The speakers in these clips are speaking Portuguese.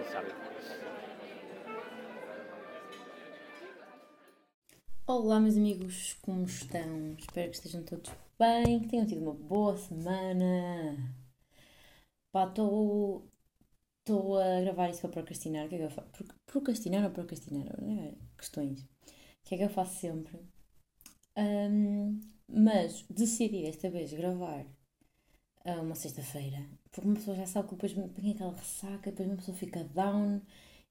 Exato. Olá, meus amigos, como estão? Espero que estejam todos bem, que tenham tido uma boa semana. Pá, estou a gravar isso para procrastinar. O que é que eu faço? Pro- Procrastinar ou procrastinar? É, questões. O que é que eu faço sempre? Ahm, mas decidi desta vez gravar uma sexta-feira, porque uma pessoa já sabe que depois vem aquela ressaca, depois uma pessoa fica down.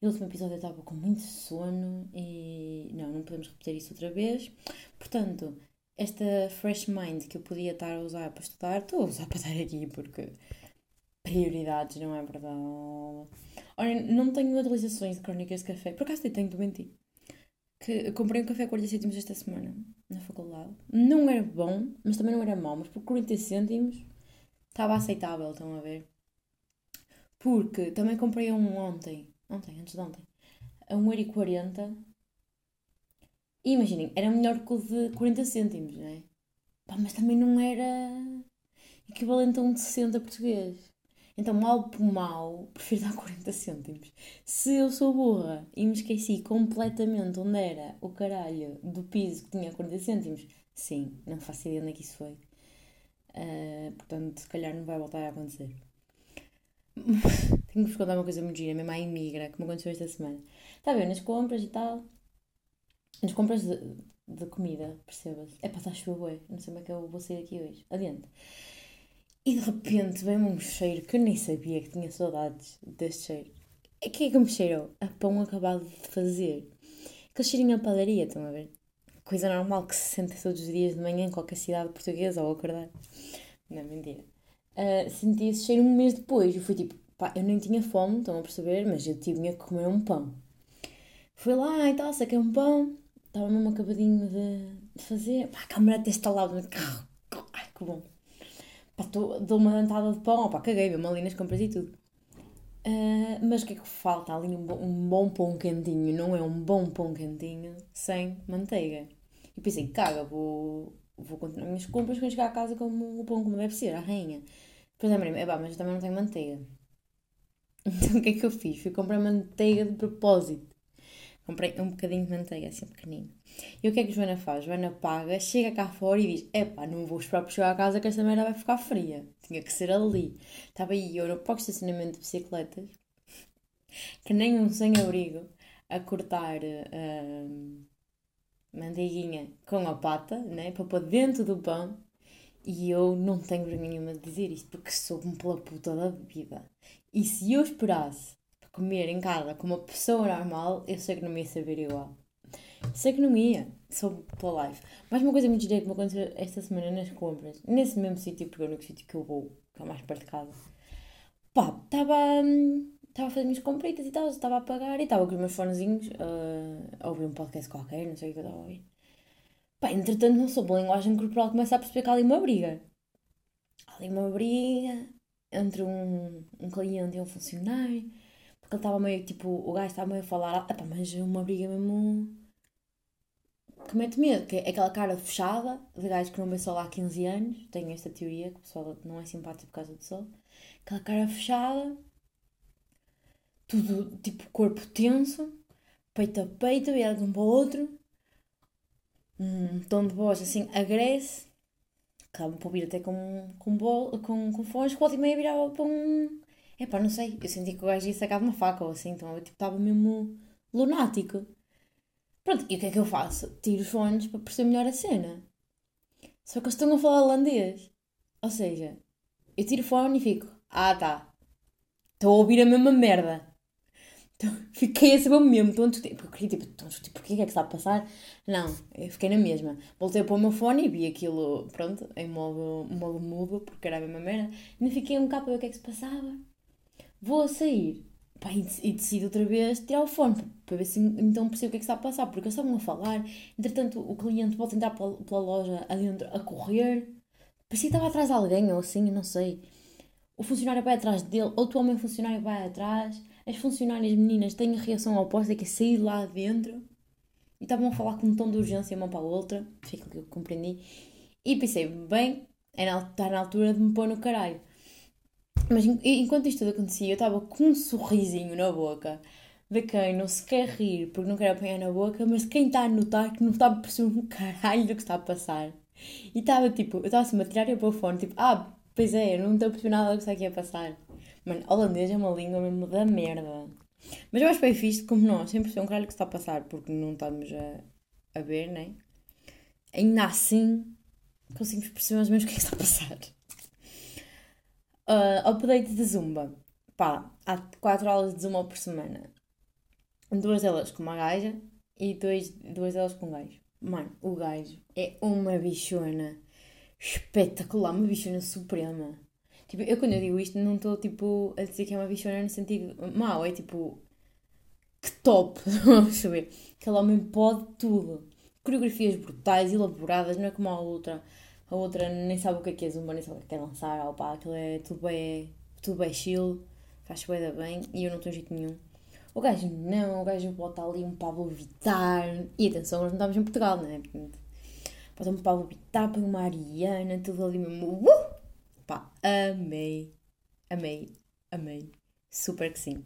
E o último episódio eu estava com muito sono e não, não podemos repetir isso outra vez. Portanto, esta fresh mind que eu podia estar a usar para estudar, estou a usar para estar aqui porque prioridades, não é verdade? Ora, não tenho atualizações de crónicas de café, por acaso tenho que mentir. Que comprei um café a 40 cêntimos esta semana na faculdade. Não era bom, mas também não era mau, mas por 40 cêntimos estava aceitável, estão a ver? Porque também comprei um ontem, ontem, antes de ontem, a 1,40€. E imaginem, era melhor que o de 40 cêntimos, não é? Pá, mas também não era equivalente a um de 60 português. Então, mal por mal, prefiro dar 40 cêntimos. Se eu sou burra e me esqueci completamente onde era o caralho do piso que tinha 40 cêntimos, sim, não faço ideia onde é que isso foi. Ah, portanto, se calhar não vai voltar a acontecer. Tenho que vos contar uma coisa muito gira, mesmo à imigra, que me aconteceu esta semana. Está a ver, nas compras e tal. Nas compras de, de comida, perceba-se. É para estar chuva, não sei como é que eu vou sair aqui hoje. Adiante. E de repente vem-me um cheiro que eu nem sabia que tinha saudades deste cheiro. É que é que me cheirou? A pão acabado de fazer. Aquele cheirinho a padaria, estão a ver? Coisa normal que se sente todos os dias de manhã em qualquer cidade portuguesa ou acordar. Não, mentira. Uh, senti esse cheiro um mês depois. Eu fui tipo, pá, eu nem tinha fome, estão a perceber, mas eu tinha que comer um pão. Fui lá e tal, saquei um pão, estava mesmo acabadinho de, de fazer. Pá, a câmera até estalava. Ai, que bom. Pá, tô, dou uma dentada de pão, pá, caguei mesmo ali nas compras e tudo. Uh, mas o que é que falta ali? Um, bo- um bom pão quentinho. Não é um bom pão quentinho sem manteiga. E pensei, caga, vou, vou continuar as minhas compras quando chegar a casa como o pão como deve ser, a rainha. Depois lembrei-me, é pá, mas eu também não tenho manteiga. Então o que é que eu fiz? Fui comprar manteiga de propósito. Comprei um bocadinho de manteiga, assim pequenino. E o que é que a Joana faz? Joana paga, chega cá fora e diz: Epá, não vou esperar por chegar a casa que esta merda vai ficar fria. Tinha que ser ali. Estava aí eu no próprio estacionamento de bicicletas, que nem um sem-abrigo, a cortar hum, manteiguinha com a pata, né? Para pôr dentro do pão. E eu não tenho vergonha nenhuma de dizer isto, porque soube-me pela puta da vida. E se eu esperasse para comer em casa com uma pessoa normal, eu sei que não me ia saber igual. Sei que não ia, soube pela live. Mas uma coisa muito gira que me aconteceu esta semana nas compras, nesse mesmo sítio, porque é o único sítio que eu vou, que é mais perto de casa. Pá, estava hum, estava a fazer minhas compritas e tal, estava a pagar e estava com os meus fonezinhos ah, a ouvir um podcast qualquer, não sei o que eu estava a ouvir. Pá, entretanto, não soube a linguagem corporal, começa a perceber que há ali uma briga. Há ali uma briga entre um, um cliente e um funcionário, porque ele estava meio, tipo, o gajo estava meio a falar, epá, mas é uma briga mesmo que mete medo, que é aquela cara fechada de gajo que não vê sol há 15 anos, tenho esta teoria, que o pessoal não é simpático por causa do sol, aquela cara fechada, tudo, tipo, corpo tenso, peito a peito, virado um para o outro, um tom de voz assim agresse, acaba por vir até com, com, bol, com, com fones, que volta e meia virava para um. É pá, não sei, eu senti que o gajo ia sacar uma faca ou assim, então eu tipo, estava mesmo lunático. Pronto, e o que é que eu faço? Tiro os fones para perceber melhor a cena. Só que eles estão a falar holandês. Ou seja, eu tiro o fone e fico, ah tá, estou a ouvir a mesma merda. Então, fiquei a saber mesmo, tonto, tipo, eu queria tipo, tipo, porquê que é que está a passar? Não, eu fiquei na mesma. Voltei para o meu fone e vi aquilo, pronto, em modo, modo mudo, porque era a mesma merda. Ainda fiquei um bocado para ver o que é que se passava. Vou sair. Pá, e, e decido outra vez tirar o fone para ver se então percebo o que é que está a passar, porque eles estavam a falar. Entretanto, o cliente volta a entrar pela, pela loja adentro a correr. Parecia que estava atrás de alguém ou assim, eu não sei. O funcionário vai atrás dele, outro homem funcionário vai atrás. As funcionárias meninas têm a reação oposta, que é sair lá dentro. E estavam a falar com um tom de urgência uma para a outra. Foi aquilo que eu compreendi. E pensei, bem, é na, está altura de me pôr no caralho. Mas en- enquanto isto tudo acontecia, eu estava com um sorrisinho na boca de quem não se quer rir porque não quer apanhar na boca, mas quem está a notar que não está a perceber um caralho do que está a passar. E estava tipo, eu estava assim a tirar o fone, tipo, ah, pois é, eu não estou a perceber nada do que está aqui a passar. Mano, holandês é uma língua mesmo da merda. Mas eu acho bem fixe como nós, sem perceber um caralho que está a passar, porque não estamos a, a ver, né? Ainda assim, conseguimos perceber mais ou menos o que é que está a passar. Uh, update de Zumba. Pá, há 4 aulas de Zumba por semana. Duas delas com uma gaja e dois, duas delas com um gajo. Mano, o gajo é uma bichona espetacular, uma bichona suprema. Tipo, eu quando eu digo isto não estou tipo a dizer que é uma bichona no sentido mau, é tipo que top, vamos ver. Aquele homem pode tudo. Coreografias brutais, elaboradas, não é como a outra. A outra nem sabe o que é que é zumba, nem sabe o que é dançar, opá, aquilo é tudo bem, tudo bem chill, faz bem bem e eu não tenho jeito nenhum. O gajo não, o gajo bota ali um Pablo Vittar. E atenção, nós não estamos em Portugal, não é? Bota um Pablo Vittar, põe uma Ariana, tudo ali mesmo. Uh! Pá, amei, amei, amei. Super que sim.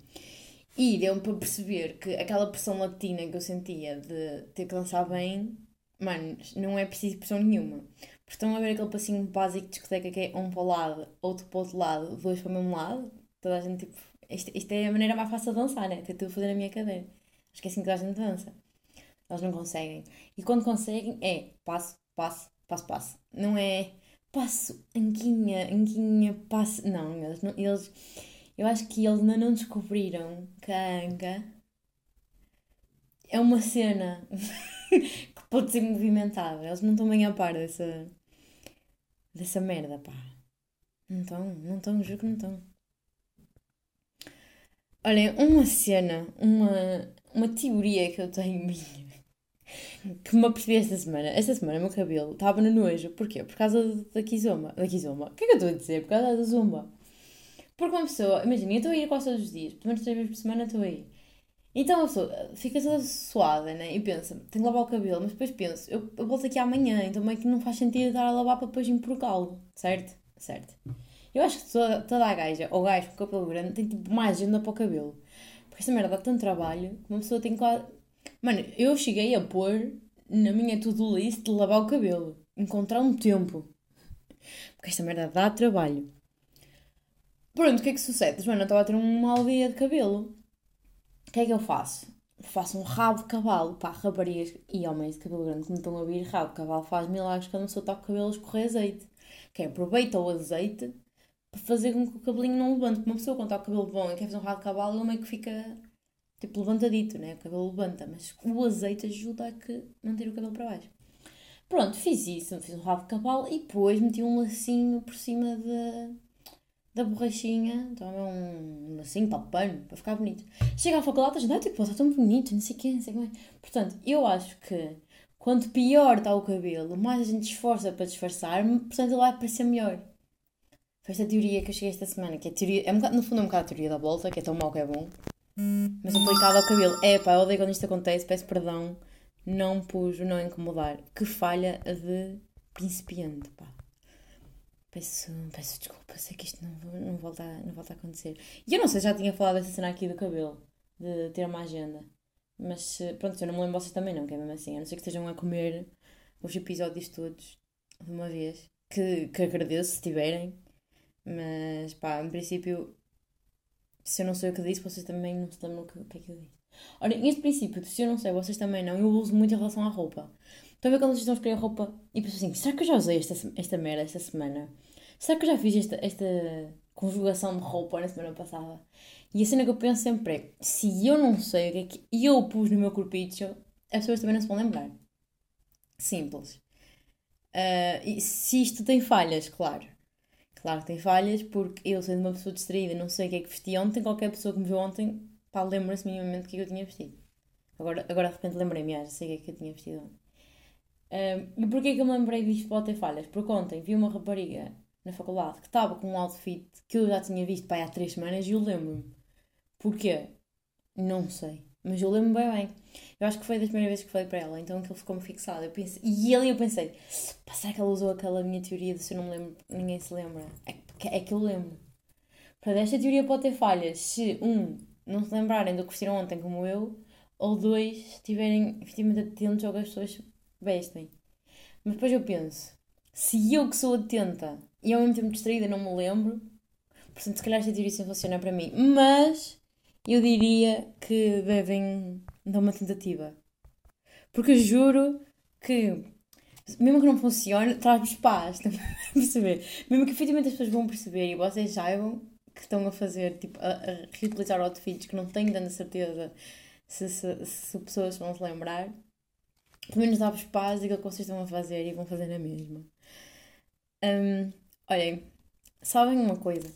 E deu-me para perceber que aquela pressão latina que eu sentia de ter que dançar bem, mano, não é preciso pressão nenhuma. Porque estão a ver aquele passinho básico de discoteca que é um para o lado, outro para o outro lado, dois para o mesmo lado. Toda a gente tipo. Isto, isto é a maneira mais fácil de dançar, né? A fazer na minha cadeira. Acho que é assim que toda a gente dança. Eles não conseguem. E quando conseguem, é passo, passo, passo, passo. Não é passo, anguinha, anguinha, passo. Não, eles, não, eles eu acho que eles ainda não descobriram que a anga é uma cena que pode ser movimentada. Eles não estão bem a par dessa, dessa merda, pá. Não estão, não estão, juro que não estão. Olhem, uma cena, uma, uma teoria que eu tenho minha, que me apercebi esta semana. Esta semana o meu cabelo estava no nojo. Porquê? Por causa da Kizomba. Da Kizomba. O que é que eu estou a dizer? Por causa da Zumba. Porque uma pessoa, imagina, eu estou a ir quase todos os dias, pelo menos três vezes por semana estou a ir. Então a pessoa fica toda suada, né? E pensa, tenho que lavar o cabelo, mas depois penso, eu, eu volto aqui amanhã, então meio que não faz sentido estar a lavar para depois empurcá-lo, certo? Certo. Eu acho que toda, toda a gaja, ou gajo com cabelo grande, tem tipo mais agenda para o cabelo. Porque esta merda dá tanto trabalho que uma pessoa tem quase. Mano, eu cheguei a pôr na minha to-do list de lavar o cabelo, encontrar um tempo. Porque esta merda dá trabalho. Pronto, o que é que sucede? Mano, eu estava a ter um mau dia de cabelo. O que é que eu faço? Faço um rabo de cavalo. Pá, raparigas e homens de cabelo grande que me estão a ouvir, rabo de cavalo faz milagres quando a pessoa toca o cabelo escorrer azeite. Que aproveita o azeite para fazer com que o cabelinho não levante. Porque uma pessoa quando está o cabelo bom e quer fazer um rabo de cavalo, ele meio que fica tipo levantadito, né? O cabelo levanta. Mas o azeite ajuda a que manter o cabelo para baixo. Pronto, fiz isso. Fiz um rabo de cavalo e depois meti um lacinho por cima de da borrachinha, então é um assim, para pano, para ficar bonito. Chega à faculdade, a gente, ah, tipo, está tão bonito, não sei o quê, não sei como é. Portanto, eu acho que quanto pior está o cabelo, mais a gente esforça para disfarçar, portanto ele vai parecer melhor. Foi esta teoria que eu cheguei esta semana, que é teoria, é um bocado, no fundo é um bocado a teoria da volta, que é tão mau que é bom, mas aplicado ao cabelo. É pá, eu odeio quando isto acontece, peço perdão, não pus o não incomodar. Que falha de principiante, pá. Peço, peço desculpa, sei que isto não, não, volta não volta a acontecer. E eu não sei, já tinha falado dessa cena aqui do cabelo, de ter uma agenda. Mas pronto, eu não me lembro vocês também não, que é mesmo assim. A não ser que estejam a comer os episódios todos de uma vez. Que, que agradeço se tiverem. Mas pá, em princípio, se eu não sei o que disse, vocês também não se lembram o que, que é que eu disse. Ora, neste princípio, se eu não sei, vocês também não, eu uso muito em relação à roupa. Estão a ver quando vocês estão a escolher roupa e pensam assim: será que eu já usei esta, esta merda esta semana? Será que eu já fiz esta, esta conjugação de roupa na semana passada? E a cena que eu penso sempre é: se eu não sei o que é que eu pus no meu corpicho, as pessoas também não se vão lembrar. Simples. Uh, e se isto tem falhas, claro. Claro que tem falhas, porque eu, sendo uma pessoa distraída, não sei o que é que vesti ontem, qualquer pessoa que me viu ontem, pá, lembra-se minimamente do que é que eu tinha vestido. Agora, agora de repente lembrei-me, já sei o que é que eu tinha vestido ontem. Um, e porquê que eu me lembrei disto pode ter falhas? Porque ontem vi uma rapariga na faculdade que estava com um outfit que eu já tinha visto pai, há três semanas e eu lembro-me. Porquê? Não sei. Mas eu lembro-me bem bem. Eu acho que foi das primeiras vezes que falei para ela, então aquilo ficou-me fixado. Eu pensei, e ali eu pensei, será que ela usou aquela minha teoria de se eu não me lembro, ninguém se lembra? É que, é que eu lembro. Portanto, esta teoria pode ter falhas se, um, não se lembrarem do que vestiram ontem como eu, ou dois, estiverem efetivamente atentos ao que as pessoas vestem. Mas depois eu penso, se eu que sou atenta e ao mesmo tempo distraída não me lembro, portanto, se calhar esta teoria sim funciona para mim. Mas eu diria que devem dar uma tentativa. Porque juro que, mesmo que não funcione, traz-vos paz. Estão a perceber? Mesmo que efetivamente as pessoas vão perceber e vocês saibam que estão a fazer, tipo, a, a reutilizar outfits que não tenho tanta certeza se, se, se pessoas vão se lembrar, pelo menos dá-vos paz daquilo que vocês estão a fazer e vão fazer na mesma. Um, olhem, sabem uma coisa?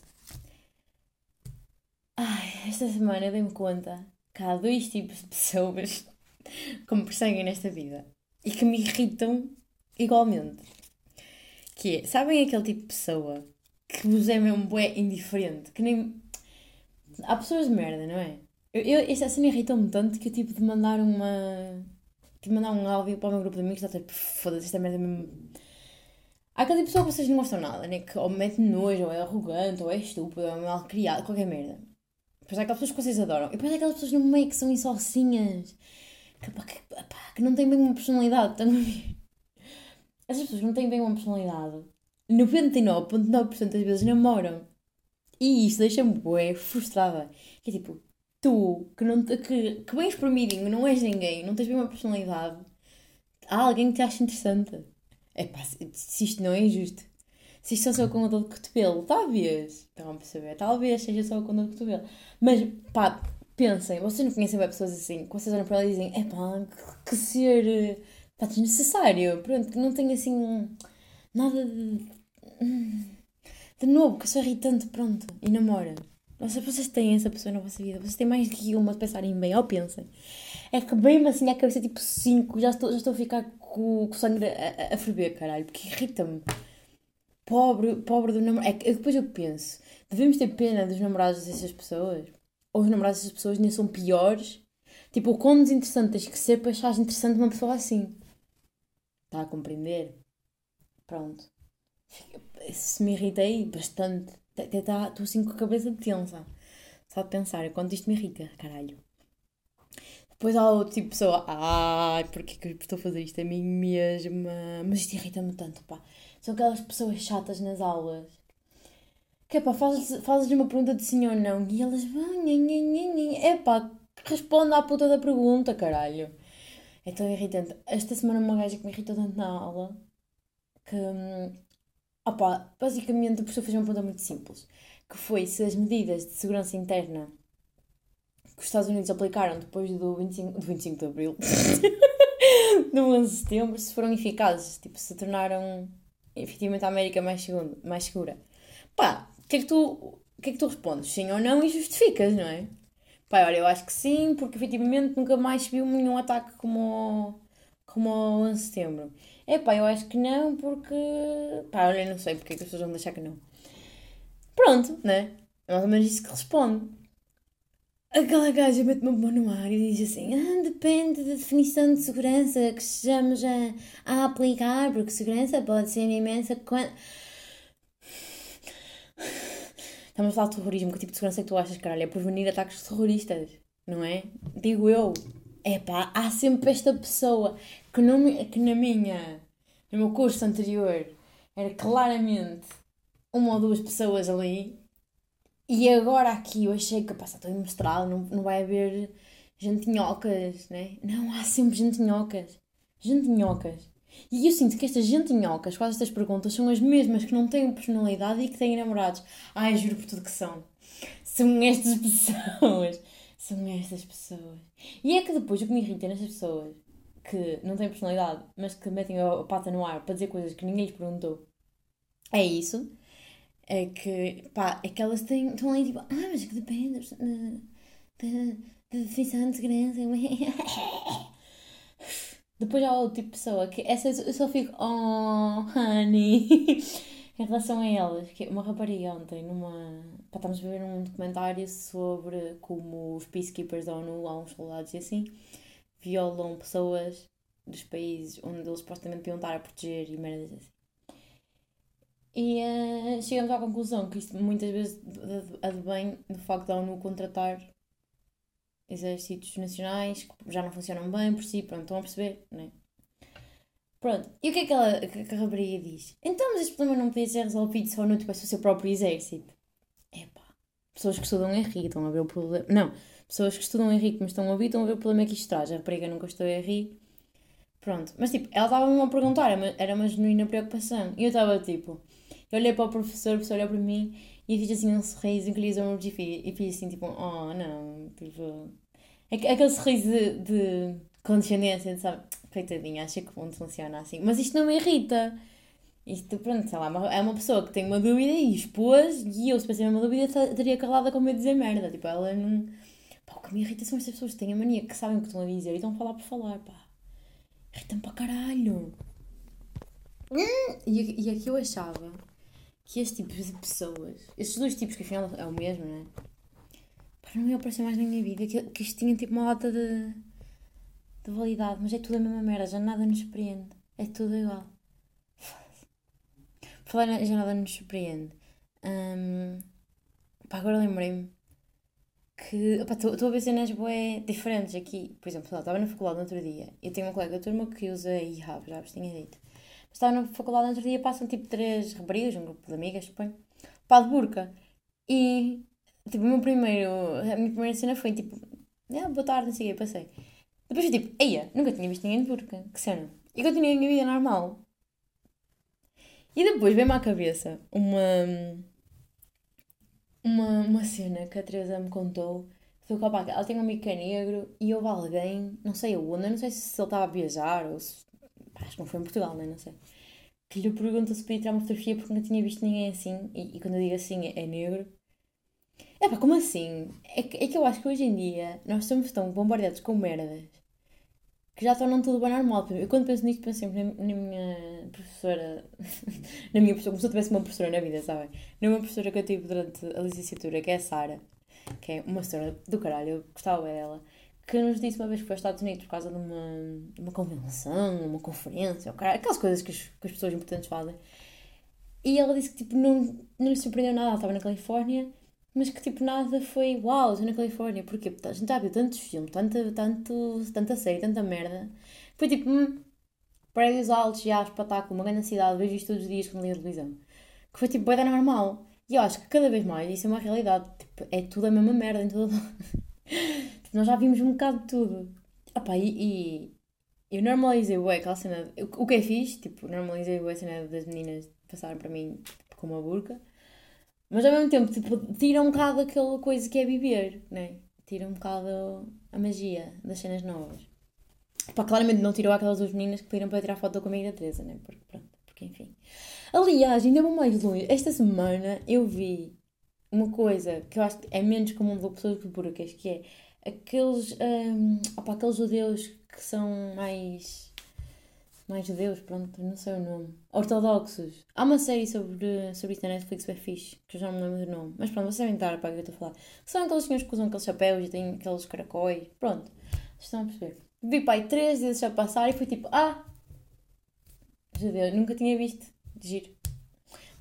Ai, esta semana dei-me conta que há dois tipos de pessoas que me perseguem nesta vida e que me irritam igualmente. Que é, sabem aquele tipo de pessoa que vos é mesmo bué indiferente, que nem... Há pessoas de merda, não é? Eu, eu, esta cena irritou-me tanto que eu tive de mandar uma... De mandar um áudio para o meu grupo de amigos, está tipo, foda-se, esta merda é mesmo... Há aquela tipo pessoa que vocês não gostam nada, né? Que ou mete nojo, ou é arrogante, ou é estúpido, ou é mal criado, qualquer merda. Depois há aquelas pessoas que vocês adoram. E depois há aquelas pessoas no meio que são insocinhas. Que, que, que não têm bem uma personalidade. Estão a ver? Essas pessoas não têm bem uma personalidade. 99,9% das vezes namoram. E isso deixa-me bué frustrada. Que é tipo, tu, que, não, que, que vens por mim, não és ninguém, não tens bem uma personalidade. Há alguém que te acha interessante. É pá, se isto não é injusto. Se isto só com a dor de cotovelo, talvez. Estão a perceber? Talvez seja só com a dor de cotovelo. Mas, pá, pensem, vocês não conhecem bem pessoas assim, que vocês olham para ela e dizem, é pá, que, ser pá, desnecessário. Pronto, que não tem assim nada de, de novo, que sou irritante, pronto, e namora. Vocês, vocês têm essa pessoa na vossa vida, vocês têm mais do que uma de pensarem bem, ou pensem. É que bem assim a cabeça tipo 5, já estou, já estou a ficar com, com o sangue a, a, a ferver, caralho, porque irrita-me. Pobre, pobre do namorado. É que depois eu penso, devemos ter pena dos namorados dessas pessoas? Ou os namorados dessas pessoas nem são piores? Tipo, o quão desinteressante tens que ser para achares interessante uma pessoa assim? Está a compreender? Pronto. Se me irritei bastante. Até tá, estou assim com a cabeça tensa. Só de pensar, quanto isto me irrita, caralho. Depois há outro tipo de pessoa, ai, porquê que estou a fazer isto a mim mesma? Mas isto irrita-me tanto, pá. São aquelas pessoas chatas nas aulas. Que é pá, fazes-lhes fazes uma pergunta de sim ou não e elas vão, é pá, responde à puta da pergunta, caralho. É tão irritante. Esta semana uma gaja que me irritou tanto na aula que, hum, opá, basicamente a professora fez uma pergunta muito simples, que foi se as medidas de segurança interna que os Estados Unidos aplicaram depois do 25, do 25 de Abril, do 11 de Setembro, se foram eficazes, tipo, se tornaram efetivamente a América mais, segundo, mais segura. Pá, o que é que tu, que é que tu respondes? Sim ou não e justificas, não é? Pá, olha, eu acho que sim, porque efetivamente nunca mais viu nenhum ataque como o, como o 11 de Setembro. É pá, eu acho que não, porque. Pá, olha, não sei porque é que as pessoas vão deixar que não. Pronto, né? É mais ou menos isso que responde. Aquela gaja mete uma mão no ar e diz assim: ah, depende da definição de segurança que estejamos a, a aplicar, porque segurança pode ser imensa. Quando... Estamos a falar de terrorismo, que tipo de segurança é que tu achas, caralho? É prevenir ataques terroristas, não é? Digo eu. É pá, há sempre esta pessoa que, não, que na minha, no meu curso anterior, era claramente uma ou duas pessoas ali e agora aqui eu achei que, pá, estou em mestrado, não, não vai haver gentinhocas, né? Não, há sempre gentinhocas. Gentinhocas. E eu sinto que estas gentinhocas, quase estas perguntas, são as mesmas que não têm personalidade e que têm namorados. Ai, juro por tudo que são. São estas pessoas. São estas pessoas. E é que depois o que me irrita nestas pessoas que não têm personalidade, mas que metem a pata no ar para dizer coisas que ninguém lhes perguntou, é isso é que, pá, é que elas têm, estão ali tipo, ah, mas que depende da, definição de segurança. Depois há outro tipo de pessoa que essa eu só fico, oh, honey, em relação a elas, que é uma rapariga ontem, numa. Pá, estamos a ver um documentário sobre como os peacekeepers da ONU, há uns soldados e assim, violam pessoas dos países onde eles supostamente deviam estar a proteger e merdas assim. E uh, chegamos à conclusão que isto muitas vezes advém do facto de a ONU contratar exércitos nacionais que já não funcionam bem por si, pronto, estão a perceber, não é? Pronto, e o que é que, ela, que a rapariga diz? Então, mas este problema não podia ser resolvido se a ONU tivesse o seu próprio exército. Epá, pessoas que estudam RI estão a ver o problema. Não, pessoas que estudam em RI que me estão a ouvir estão a ver o problema que isto traz. A rapariga nunca estudou RI. Pronto, mas tipo, ela estava-me a perguntar, era uma genuína preocupação. E eu estava tipo, eu olhei para o professor, o professor olhou para mim e fiz assim um sorriso, ombros e fiz, assim tipo, oh não, tipo. Aquele sorriso de, de condescendência, sabe? Coitadinha, acho que o mundo funciona assim. Mas isto não me irrita. Isto, pronto, sei lá, é uma pessoa que tem uma dúvida e expôs, e eu, se tivesse uma dúvida, estaria calada com medo de dizer merda. Tipo, ela não. Pá, o que me irrita são estas pessoas que têm a mania que sabem o que estão a dizer e estão a falar por falar, pá. Irritam para caralho. E, e aqui eu achava que este tipo de pessoas, estes dois tipos, que afinal é o mesmo, não é? Para não me aparecer mais na minha vida, que, que isto tinha tipo uma data de, de validade, mas é tudo a mesma merda, já nada nos surpreende. É tudo igual. Por falar já nada nos surpreende. Um, pá, agora lembrei-me que estou a ver cenas bué diferentes aqui. Por exemplo, estava na faculdade no outro dia. Eu tenho uma colega da turma que usa IHAB, já vos tinha dito. Estava na faculdade outro dia, passam tipo três raparigas, um grupo de amigas, suponho, para de burca. E, tipo, o meu primeiro, a minha primeira cena foi tipo, ah, boa tarde, não sei o passei. Depois foi tipo, eia, nunca tinha visto ninguém de burca, que cena. E continuei a minha vida normal. E depois veio-me à cabeça uma uma, uma cena que a Teresa me contou. Foi que, ela tem um amigo que é negro e houve alguém, não sei aonde, não sei se ele estava a viajar ou se. Acho que não foi em Portugal, né? não sei. Que lhe pergunta se podia tirar uma fotografia porque não tinha visto ninguém assim. E, e quando eu digo assim, é, é negro. É pá, como assim? É que, é que eu acho que hoje em dia nós somos tão bombardeados com merdas que já tornam tudo bem normal. Eu quando penso nisto, penso sempre na, na minha professora, na minha professora, como se eu tivesse uma professora na vida, sabem? Na minha professora que eu tive durante a licenciatura, que é a Sara, que é uma senhora do caralho, eu gostava dela, que nos disse uma vez que foi aos Estados Unidos por causa de uma, uma convenção, uma conferência, aquelas coisas que as, que as pessoas importantes fazem. E ela disse que tipo, não, não lhe surpreendeu nada, ela estava na Califórnia mas que tipo nada foi uau, estou na Califórnia, porque a gente já viu tantos filmes, tanta, tanto, tanta série, tanta merda. Foi tipo, hum, prédios altos, já, espetáculo, uma grande cidade, vejo isto todos os dias quando ligo a televisão. Que foi tipo, bem normal. E eu acho que cada vez mais isso é uma realidade. Tipo, é tudo a mesma merda em todo tipo, Nós já vimos um bocado de tudo. Opa, e, e eu normalizei o aquela cena. O que é fixe, tipo, normalizei o a cena das meninas passarem para mim tipo, com uma burca. Mas ao mesmo tempo, tipo, tira um bocado aquela coisa que é viver, né? Tira um bocado a magia das cenas novas. Pá, claramente não tirou aquelas duas meninas que pediram para tirar foto comigo da Teresa, né? Porque, pronto, porque enfim. Aliás, ainda vou mais longe. Esta semana eu vi uma coisa que eu acho que é menos comum de pessoas buracas, que é aqueles, um, opa, aqueles judeus que são mais mais judeus, pronto, não sei o nome. Ortodoxos. Há uma série sobre, sobre isso na Netflix bem fixe, que eu já não me lembro do nome. Mas pronto, vocês devem estar para que eu estou a falar. São aqueles senhores que usam aqueles chapéus e têm aqueles caracóis. Pronto, vocês estão a perceber. Vi pai três vezes a passar e fui tipo, ah! Judeu, nunca tinha visto. Giro.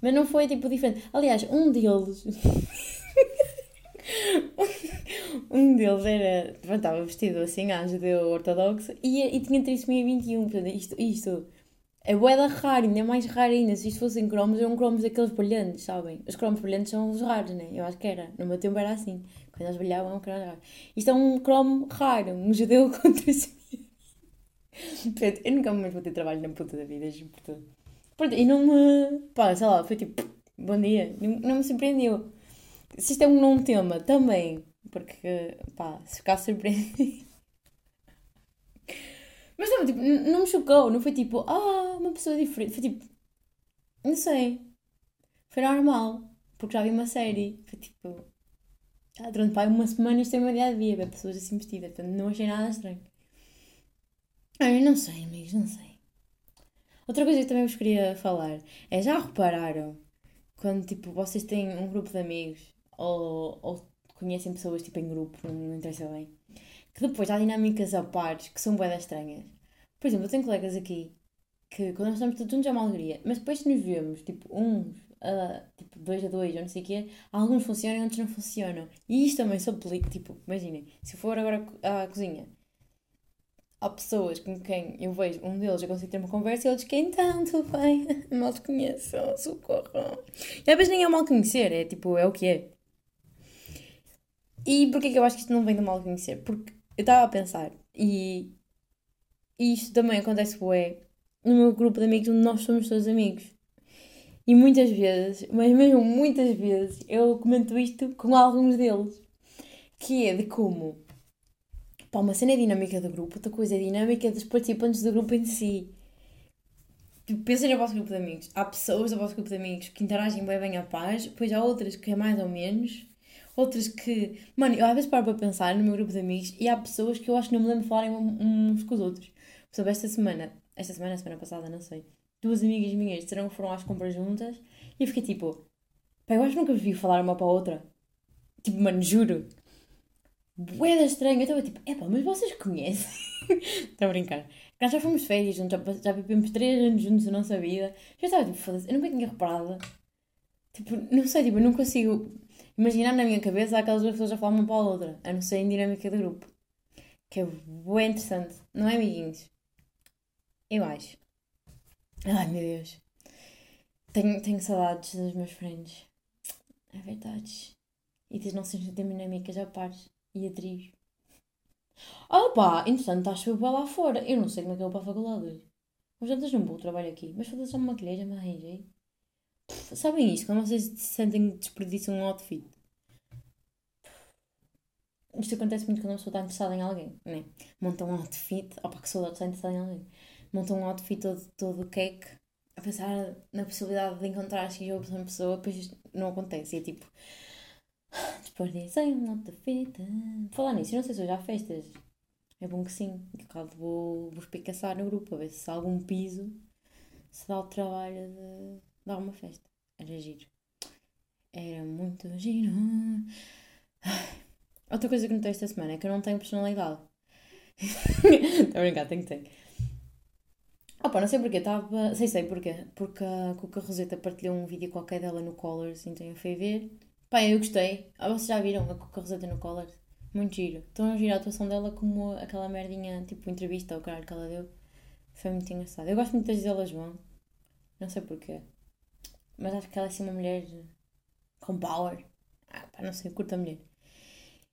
Mas não foi tipo diferente. Aliás, um deles. um deles era, estava vestido assim, a judeu ortodoxo, e, e tinha trissomia 21. Portanto, isto, isto é boeda raro, ainda é mais raro ainda. Se isto fossem cromos, eram cromos daqueles brilhantes, sabem? Os cromos brilhantes são os raros, né? Eu acho que era. No meu tempo era assim. Quando eles brilhavam, era raro. Isto é um cromo raro, um judeu com trissomia. Portanto, eu nunca mais vou ter trabalho na puta da vida, juro por tudo. Pronto, e não me. pá, sei lá, foi tipo, bom dia. Não, não me surpreendeu se isto é um não tema, também. Porque, pá, se ficar surpreendido. Mas não, tipo, não me chocou, não foi tipo, ah, uma pessoa diferente. Foi tipo, não sei. Foi normal, porque já vi uma série. Foi tipo, ah, durante pá, uma semana isto é meu dia a dia, ver pessoas assim vestidas. Portanto, não achei nada estranho. Ah, eu não sei, amigos, não sei. Outra coisa que também vos queria falar é, já repararam quando, tipo, vocês têm um grupo de amigos ou, ou conhecem pessoas tipo em grupo, não, interessa bem, que depois há dinâmicas a pares que são boedas estranhas. Por exemplo, eu tenho colegas aqui que quando nós estamos todos juntos é uma alegria. Mas depois se nos vemos, tipo, uns, uh, tipo, dois a dois, ou não sei o quê, alguns funcionam e outros não funcionam. E isto também se aplica, tipo, imaginem, se eu for agora à cozinha, há pessoas com quem eu vejo, um deles eu consigo ter uma conversa e outros que então, tudo bem, mal te conheço, socorro. E às vezes nem é mal conhecer, é tipo, é o que é. E porquê que eu acho que isto não vem do mal conhecer? Porque eu estava a pensar, e, e isto também acontece é no meu grupo de amigos onde nós somos todos amigos. E muitas vezes, mas mesmo muitas vezes, eu comento isto com alguns deles. Que é de como pá, uma cena é dinâmica do grupo, outra coisa é dinâmica dos participantes do grupo em si. Tipo, pensem no vosso grupo de amigos. Há pessoas do vosso grupo de amigos que interagem bem, bem à paz, depois há outras que é mais ou menos, outras que. Mano, eu às vezes paro para pensar no meu grupo de amigos e há pessoas que eu acho que não me lembro de falarem uns com os outros. Por exemplo, esta semana, esta semana, semana passada, não sei, duas amigas minhas disseram que foram às compras juntas e eu fiquei tipo, pá, eu acho que nunca vi falar uma para a outra. Tipo, mano, juro. Boeda estranha. Eu estava tipo, epá, mas vocês conhecem? Estou a brincar. Nós já fomos férias juntos, já, já vivemos três anos juntos na nossa vida. Já estava tipo, foda-se, eu nunca tinha reparado. Tipo, não sei, tipo, eu não consigo imaginar na minha cabeça aquelas duas pessoas a falar uma para a outra, a não ser em dinâmica do grupo. Que é bem interessante, não é, amiguinhos? Eu acho. Ai meu Deus. Tenho, tenho saudades dos meus friends. É verdade. E das nossas dinâmicas a pares e atriz. Ah pá, interessante, estás a chover lá fora. Eu não sei como é que eu vou para a faculdade hoje. Os jantas não vou, trabalho aqui. Mas fazer só uma maquilhagem, me arranjei. Sabem isto? Quando vocês se sentem desperdiçam um outfit. Isto acontece muito quando uma pessoa está interessada em alguém, né? Monta um outfit. Opa, que saudade está interessada em alguém. Monta um outfit todo, todo cake. A pensar na possibilidade de encontrar X ou uma pessoa, depois não acontece. E é tipo Desperdicei um de fita. Falar nisso, eu não sei se hoje há festas. É bom que sim. Que caso vou, vou espicaçar no grupo a ver se algum piso se dá o trabalho de dar uma festa. Era giro. Era muito giro. Outra coisa que notei esta semana é que eu não tenho personalidade. Estou a brincar, tenho que ter. Opa, não sei porquê, estava. Sei, sei porquê. Porque a Cuca Roseta partilhou um vídeo qualquer dela no Colors, então eu fui ver. Pá, eu gostei. Ah, vocês já viram a Coca Roseta no Collar? Muito giro. Estão a girar a atuação dela como aquela merdinha, tipo entrevista ao caralho que ela deu. Foi muito engraçado. Eu gosto muito das delas vão. Não sei porquê. Mas acho que ela é assim uma mulher com power. Ah, pá, não sei, curta a mulher.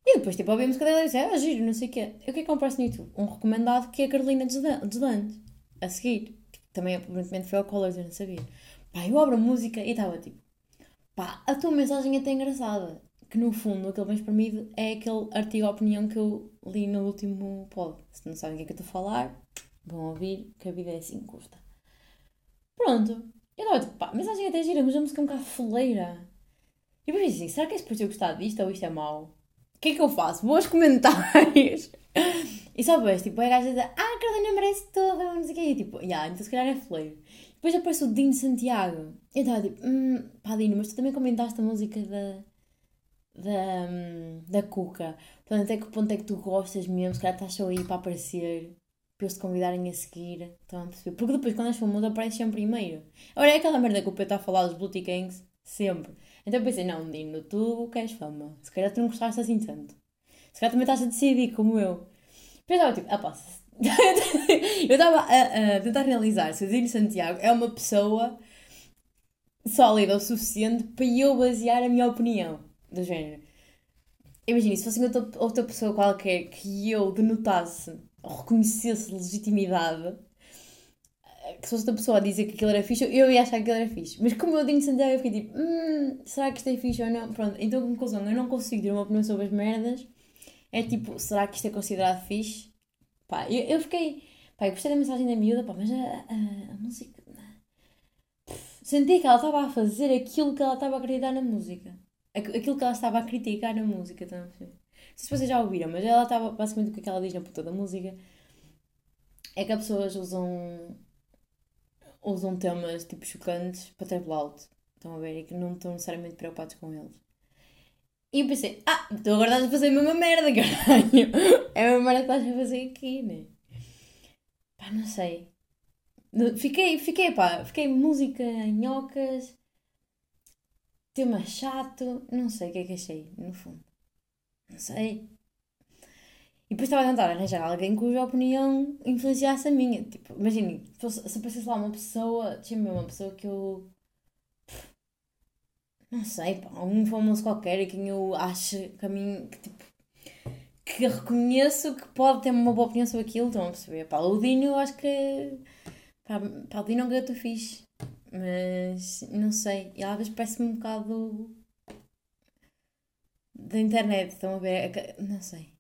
E depois, tipo, ouvi a música dela e disse, ah, giro, não sei o quê. O que é que aparece no YouTube? Um recomendado que é a Carolina Deslandes. A seguir. Tipo, também, aparentemente, foi ao Colors, eu não sabia. Pá, eu abro a música e estava tipo, Pá, a tua mensagem é até engraçada. Que no fundo, aquele bem espremido é aquele artigo de opinião que eu li no último pod. Se não sabem o que é que eu estou a falar, vão ouvir que a vida é assim curta. Pronto. Eu estava tipo, pá, mensagem é até gira, mas a música é um bocado foleira. E depois assim, será que é suposto eu gostar disto ou isto é mau? O que é que eu faço? Vou aos comentários. e só depois, tipo, a gaja diz, ah, a Carolina merece toda, não sei o quê. E tipo, yeah, então se calhar é foleiro. Depois aparece o Dino Santiago. Eu estava tipo, hum, pá, Dino, mas tu também comentaste a música da. da. Hum, da Cuca. Portanto, até que ponto é que tu gostas mesmo? Se calhar estás só aí para aparecer, para eles te convidarem a seguir. Estão a perceber? Porque depois, quando és famoso, apareces sempre primeiro. Agora é aquela merda que o Pedro está a falar dos Booty Gangs, sempre. Então pensei, não, Dino, tu queres fama. Se calhar tu não gostaste assim tanto. Se calhar também estás a decidir, como eu. Estava tipo, ah pá, eu estava a, a, tentar realizar se o Dino Santiago é uma pessoa sólida o suficiente para eu basear a minha opinião do género. Imagina, se fosse outra, outra pessoa qualquer que eu denotasse reconhecesse legitimidade, que se fosse outra pessoa a dizer que aquilo era fixe, eu ia achar que aquilo era fixe. Mas como eu Dino Santiago, eu fiquei tipo, hum, será que isto é fixe ou não? Pronto, então, conclusão, eu não consigo ter uma opinião sobre as merdas. É tipo, será que isto é considerado fixe? Pá, eu, eu fiquei. Pá, eu gostei da mensagem da miúda, pá, mas a, a, a música. Senti que ela estava a fazer aquilo que ela estava a acreditar na música. Aquilo que ela estava a criticar na música também. Não sei se vocês já ouviram, mas ela estava. Basicamente o que ela diz na puta da música é que as pessoas usam. usam temas tipo chocantes para ter alto. Estão a ver? E que não estão necessariamente preocupados com eles. E eu pensei, ah, então agora estás a fazer a mesma merda, caralho. É a mesma merda que estás a fazer aqui, né? Pá, não sei. Fiquei, fiquei, pá, fiquei música nhocas, tema chato, não sei o que é que achei, no fundo. Não sei. E depois estava a tentar arranjar alguém cuja opinião influenciasse a minha. Tipo, imagine, se aparecesse lá uma pessoa, tinha uma pessoa que eu. Não sei, pá, um famoso qualquer quem eu acho que a mim. Que, tipo, que reconheço que pode ter uma boa opinião sobre aquilo, estão a perceber? Pá, o Dino eu acho que. Pá, pá o Dino é um gato fixe. Mas não sei. E às vezes parece-me um bocado. Da internet, estão a ver? É não sei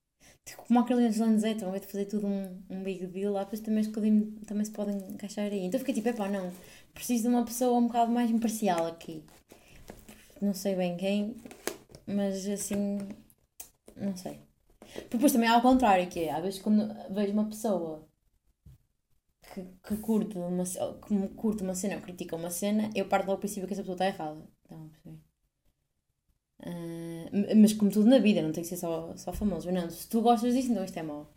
como a Carolina Lanzé, estão a ver de fazer tudo um, um big deal lá, depois também escolhi também se podem encaixar aí. Então fiquei tipo, epá, não, preciso de uma pessoa um bocado mais imparcial aqui. Não sei bem quem, mas assim, não sei. Depois também há ao contrário, que é, às vezes quando vejo uma pessoa que, que, curte, uma, que curte uma cena ou critica uma cena, eu parto logo do princípio que essa pessoa está errada. Então, Uh, mas como tudo na vida, não tem que ser só, só famoso. Não, se tu gostas disso, então isto é mau.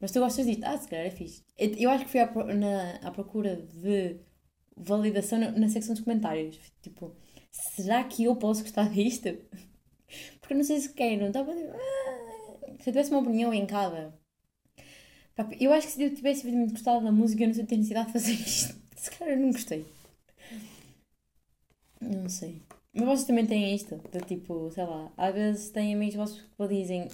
Mas tu gostas disto, ah, se calhar é fixe. Eu acho que fui à, na, à procura de validação na, na secção dos comentários. Tipo, será que eu posso gostar disto? Porque eu não sei se quero. Estava ah, se eu tivesse uma opinião em cada. Eu acho que se eu tivesse muito gostado da música, eu não sei ter necessidade de fazer isto. Se calhar eu não gostei. Não sei. Mas vocês também têm isto, de tipo, sei lá, às vezes têm amigos vossos que dizem.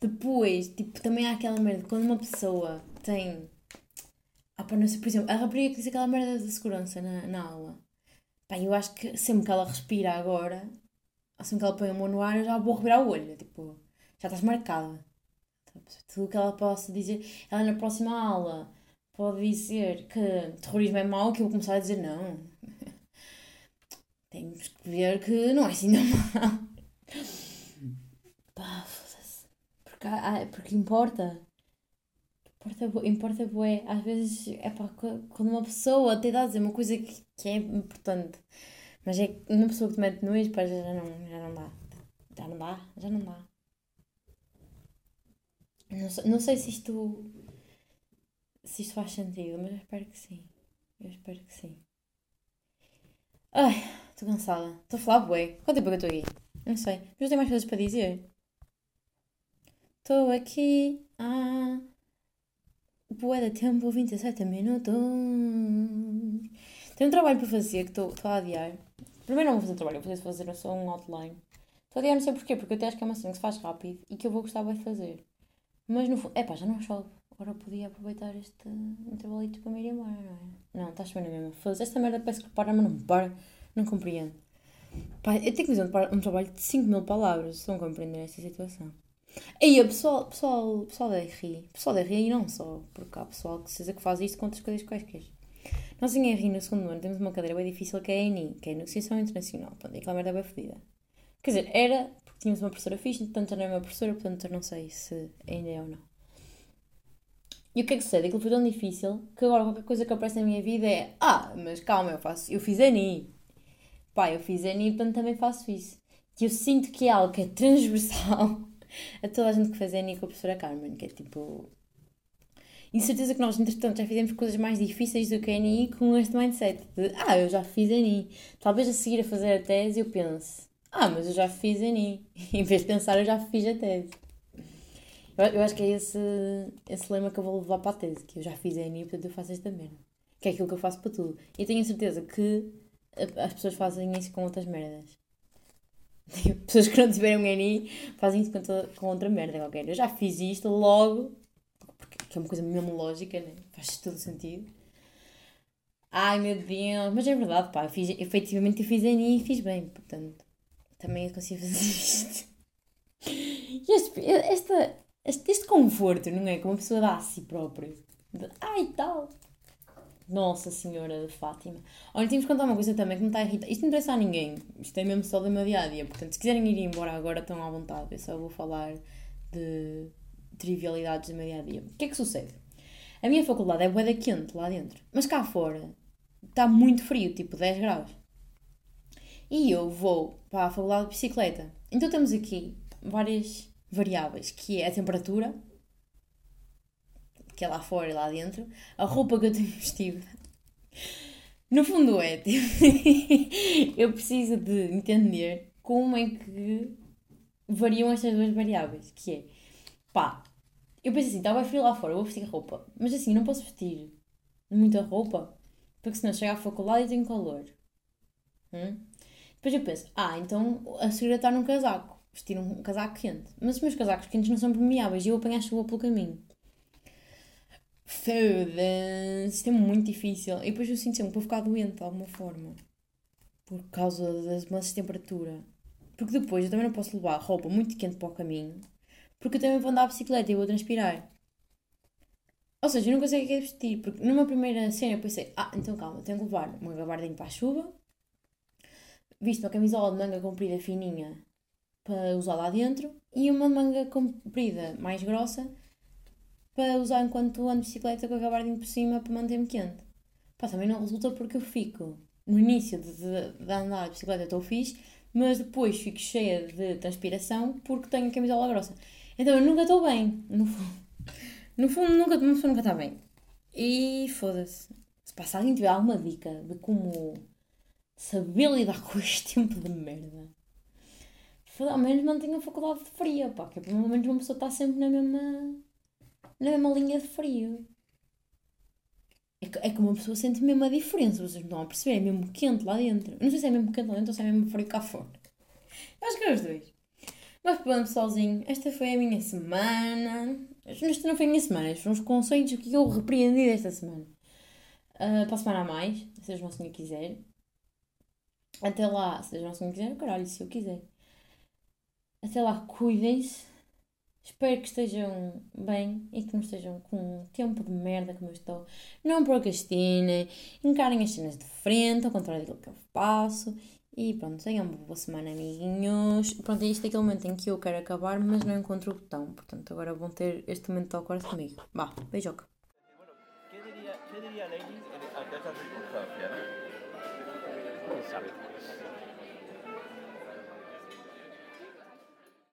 Depois, tipo, também há aquela merda, quando uma pessoa tem. Ah, pá, não sei, por exemplo, a rapariga que diz aquela merda da segurança na, na aula. Pá, eu acho que sempre que ela respira agora, assim que ela põe a mão no ar, eu já vou revirar o olho, tipo, já estás marcada. Tudo o que ela possa dizer, ela na próxima aula pode dizer que terrorismo é mau, que eu vou começar a dizer não temos que ver que não é assim tão mal. Pá, foda-se. Porque, porque importa. Importa, importa bué. Às vezes, é pá, quando uma pessoa te dá a dizer uma coisa que, que é importante, mas é uma pessoa que te mete nojo, pá, já não, já não dá. Já não dá, já não dá. Não não sei se isto se isto faz sentido, mas eu espero que sim. Eu espero que sim. Ai, estou cansada. Estou a falar bué. Quanto tempo é que eu estou aqui? Não sei. Mas eu tenho mais coisas para dizer. Estou aqui há... Bué de tempo, 27 minutos. Tenho um trabalho para fazer que estou a adiar. Primeiro não vou fazer trabalho, vou fazer só um outline. Estou a adiar não sei porquê, porque eu até acho que é uma cena que se faz rápido e que eu vou gostar de fazer. Mas no fundo... Epá, já não chove. Agora podia aproveitar este intervalito para me ir embora, não é? Não, estás bem na mesma. Foda-se, esta merda parece que para, mas não para. Não compreendo. Pá, eu tenho que fazer um, um trabalho de 5 mil palavras se não compreender esta situação. Aí, pessoal, pessoal, pessoal da RI, pessoal da RI e não só, porque há pessoal que seja que faz isto com outras coisas quaisquer. Nós em RI no segundo ano temos uma cadeira bem difícil que é a ENI, que é a Negociação Internacional. Portanto, aquela merda é bem fodida. Quer dizer, era porque tínhamos uma professora fixe, portanto já não é uma professora, portanto não sei se ainda é ou não. E o que é que sucede? Aquilo foi tão difícil que agora qualquer coisa que aparece na minha vida é Ah, mas calma, eu faço, eu fiz ENI. Pá, eu fiz ENI, portanto também faço isso. Que eu sinto que é algo que é transversal a toda a gente que faz ENI com a professora Carmen, que é tipo. E certeza que nós, entretanto, já fizemos coisas mais difíceis do que a ENI com este mindset de Ah, eu já fiz ENI. Talvez a seguir a fazer a tese eu pense Ah, mas eu já fiz ENI. em vez de pensar, eu já fiz a tese. Eu, eu acho que é esse, esse lema que eu vou levar para a tese, que eu já fiz a ENI, portanto eu faço esta merda. Que é aquilo que eu faço para tudo. E tenho a certeza que as pessoas fazem isso com outras merdas. Pessoas que não tiveram ENI fazem isso com, toda, com outra merda qualquer. Eu já fiz isto logo, porque é uma coisa mesmo lógica, né? faz todo sentido. Ai meu Deus, mas é verdade, pá, eu fiz, efetivamente eu fiz ENI e fiz bem, portanto, também eu consigo fazer isto. E este, esta, este, este conforto, não é? Que uma pessoa dá a si própria. Ai tal. Nossa Senhora de Fátima. Olha, temos que contar uma coisa também que me está a irritar. Isto não interessa a ninguém. Isto é mesmo só do meu dia a dia. Portanto, se quiserem ir embora agora, estão à vontade. Eu só vou falar de trivialidades do meu dia a dia. O que é que sucede? A minha faculdade é boeda quente lá dentro. Mas cá fora está muito frio, tipo 10 graus. E eu vou para a faculdade de bicicleta. Então temos aqui várias variáveis, que é a temperatura, que é lá fora e lá dentro, a roupa que eu tenho vestida, No fundo é, tipo, eu preciso de entender como é que variam estas duas variáveis, que é, pá, eu penso assim, estava frio lá fora, vou vestir roupa, mas assim, não posso vestir muita roupa, porque senão chego à faculdade e tenho calor. Hum? Depois eu penso, ah, então a segura está num casaco, vestir um casaco quente, mas os meus casacos quentes não são permeáveis e eu apanho a chuva pelo caminho. Foda-se, isto é muito difícil. E depois eu sinto sempre que vou ficar doente de alguma forma. Por causa das mudanças de temperatura. Porque depois eu também não posso levar roupa muito quente para o caminho. Porque eu também vou andar à bicicleta e vou transpirar. Ou seja, eu não consigo vestir. Porque numa primeira cena eu pensei, ah, então calma, tenho que levar uma gabardinha para a chuva. Visto uma camisola de manga comprida fininha para usar lá dentro. E uma manga comprida mais grossa para usar enquanto ando de bicicleta com a gabardinha por cima para manter-me quente. Pá, também não resulta porque eu fico no início de, de, de andar de bicicleta estou fixe, mas depois fico cheia de transpiração porque tenho a camisola grossa. Então eu nunca estou bem, no fundo. No fundo, nunca, uma pessoa nunca está bem. E foda-se. Se alguém tiver alguma dica de como saber lidar com este tempo de merda, ao menos mantenha a faculdade fria, pá, que é pelo menos uma pessoa está sempre na mesma na mesma linha de frio. É que, é que uma pessoa sente mesmo a diferença, vocês não estão a perceber, é mesmo quente lá dentro. não sei se é mesmo quente lá dentro ou se é mesmo frio cá fora. Acho que é os dois. Mas pronto, pessoalzinho, esta foi a minha semana. Esta não foi a minha semana, estes foram os conceitos que eu repreendi desta semana. Uh, para a semana a mais, se o Senhor quiser. Até lá, se o Senhor quiser, caralho, se eu quiser. Até lá, cuidem-se Espero que estejam bem e que não estejam com um tempo de merda como eu estou. Não procrastinem, encarem as cenas de frente, ao contrário daquilo que eu faço. E pronto, tenham uma boa semana, amiguinhos. Pronto, é isto aquele momento em que eu quero acabar, mas não encontro o botão. Portanto, agora vão ter este momento de awkward comigo. Vá, beijoca. ¿Qué diría, qué diría Lenin